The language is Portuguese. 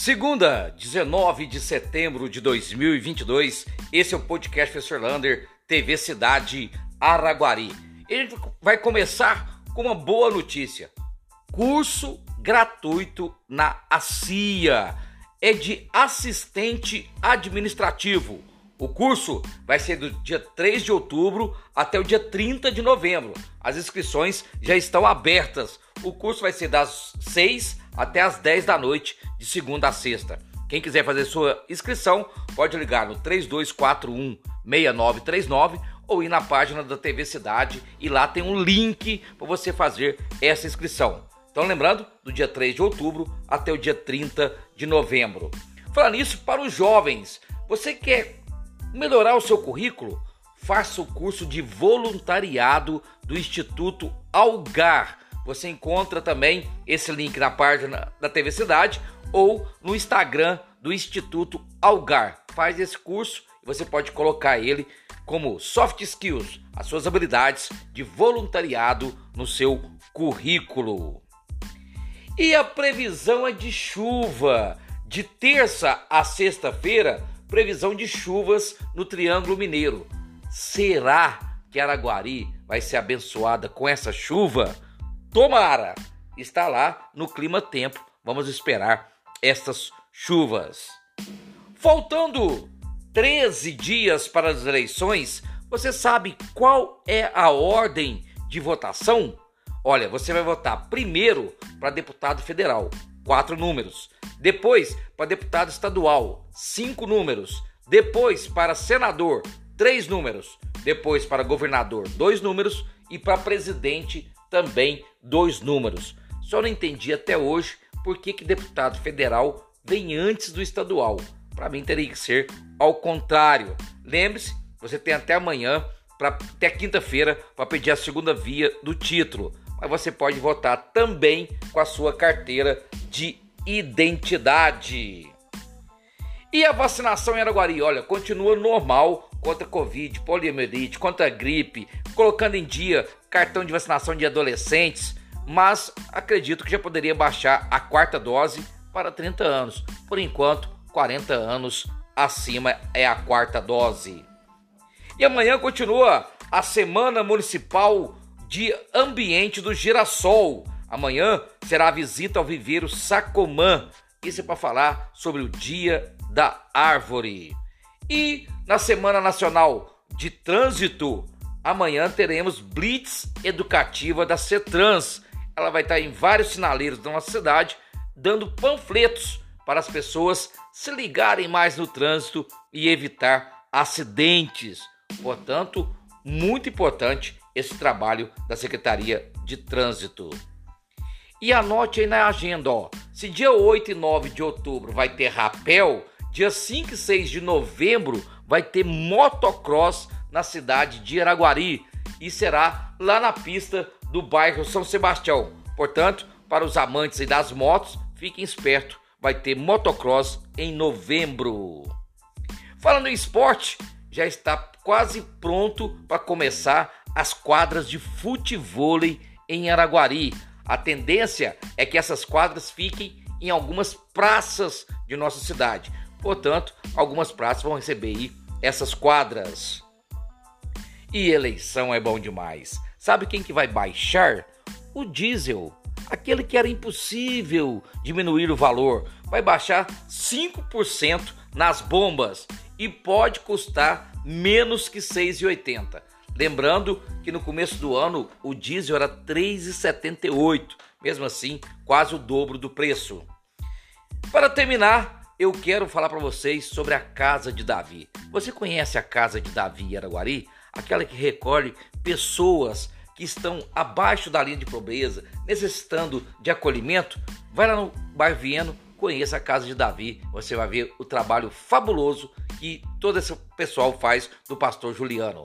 Segunda, 19 de setembro de 2022, esse é o podcast Professor Lander, TV Cidade Araguari. E a gente vai começar com uma boa notícia. Curso gratuito na ACIA. É de assistente administrativo. O curso vai ser do dia 3 de outubro até o dia 30 de novembro. As inscrições já estão abertas. O curso vai ser das 6 até as 10 da noite, de segunda a sexta. Quem quiser fazer sua inscrição, pode ligar no 3241 6939 ou ir na página da TV Cidade e lá tem um link para você fazer essa inscrição. Então, lembrando, do dia 3 de outubro até o dia 30 de novembro. Falando nisso, para os jovens, você quer melhorar o seu currículo? Faça o curso de voluntariado do Instituto Algar. Você encontra também esse link na página da TV Cidade ou no Instagram do Instituto Algar. Faz esse curso e você pode colocar ele como soft skills, as suas habilidades de voluntariado no seu currículo. E a previsão é de chuva. De terça a sexta-feira, previsão de chuvas no Triângulo Mineiro. Será que Araguari vai ser abençoada com essa chuva? Tomara! Está lá no clima tempo. Vamos esperar estas chuvas. Faltando 13 dias para as eleições, você sabe qual é a ordem de votação? Olha, você vai votar primeiro para deputado federal, quatro números. Depois para deputado estadual, cinco números. Depois para senador, três números. Depois para governador, dois números. E para presidente, também dois números. Só não entendi até hoje por que, que deputado federal vem antes do estadual. Para mim teria que ser ao contrário. Lembre-se, você tem até amanhã, pra, até quinta-feira, para pedir a segunda via do título. Mas você pode votar também com a sua carteira de identidade. E a vacinação em Araguari, olha, continua normal contra Covid, poliomielite, contra gripe, colocando em dia cartão de vacinação de adolescentes, mas acredito que já poderia baixar a quarta dose para 30 anos. Por enquanto, 40 anos acima é a quarta dose. E amanhã continua a Semana Municipal de Ambiente do Girassol. Amanhã será a visita ao viveiro Sacomã. Isso é para falar sobre o Dia da Árvore. E na Semana Nacional de Trânsito, amanhã teremos Blitz Educativa da CETRANS. Ela vai estar em vários sinaleiros da nossa cidade, dando panfletos para as pessoas se ligarem mais no trânsito e evitar acidentes. Portanto, muito importante esse trabalho da Secretaria de Trânsito. E anote aí na agenda, ó. Se dia 8 e 9 de outubro vai ter rapel, dia 5 e 6 de novembro vai ter motocross na cidade de Araguari e será lá na pista do bairro São Sebastião. Portanto, para os amantes das motos, fiquem espertos, vai ter motocross em novembro. Falando em esporte, já está quase pronto para começar as quadras de futevôlei em Araguari. A tendência é que essas quadras fiquem em algumas praças de nossa cidade. Portanto, algumas praças vão receber aí essas quadras. E eleição é bom demais. Sabe quem que vai baixar? O diesel. Aquele que era impossível diminuir o valor. Vai baixar 5% nas bombas e pode custar menos que 6,80. Lembrando que no começo do ano o diesel era 3,78, mesmo assim, quase o dobro do preço. Para terminar, eu quero falar para vocês sobre a Casa de Davi. Você conhece a Casa de Davi em Araguari? Aquela que recolhe pessoas que estão abaixo da linha de pobreza, necessitando de acolhimento? Vai lá no bairro Vieno, conheça a Casa de Davi, você vai ver o trabalho fabuloso que todo esse pessoal faz do pastor Juliano.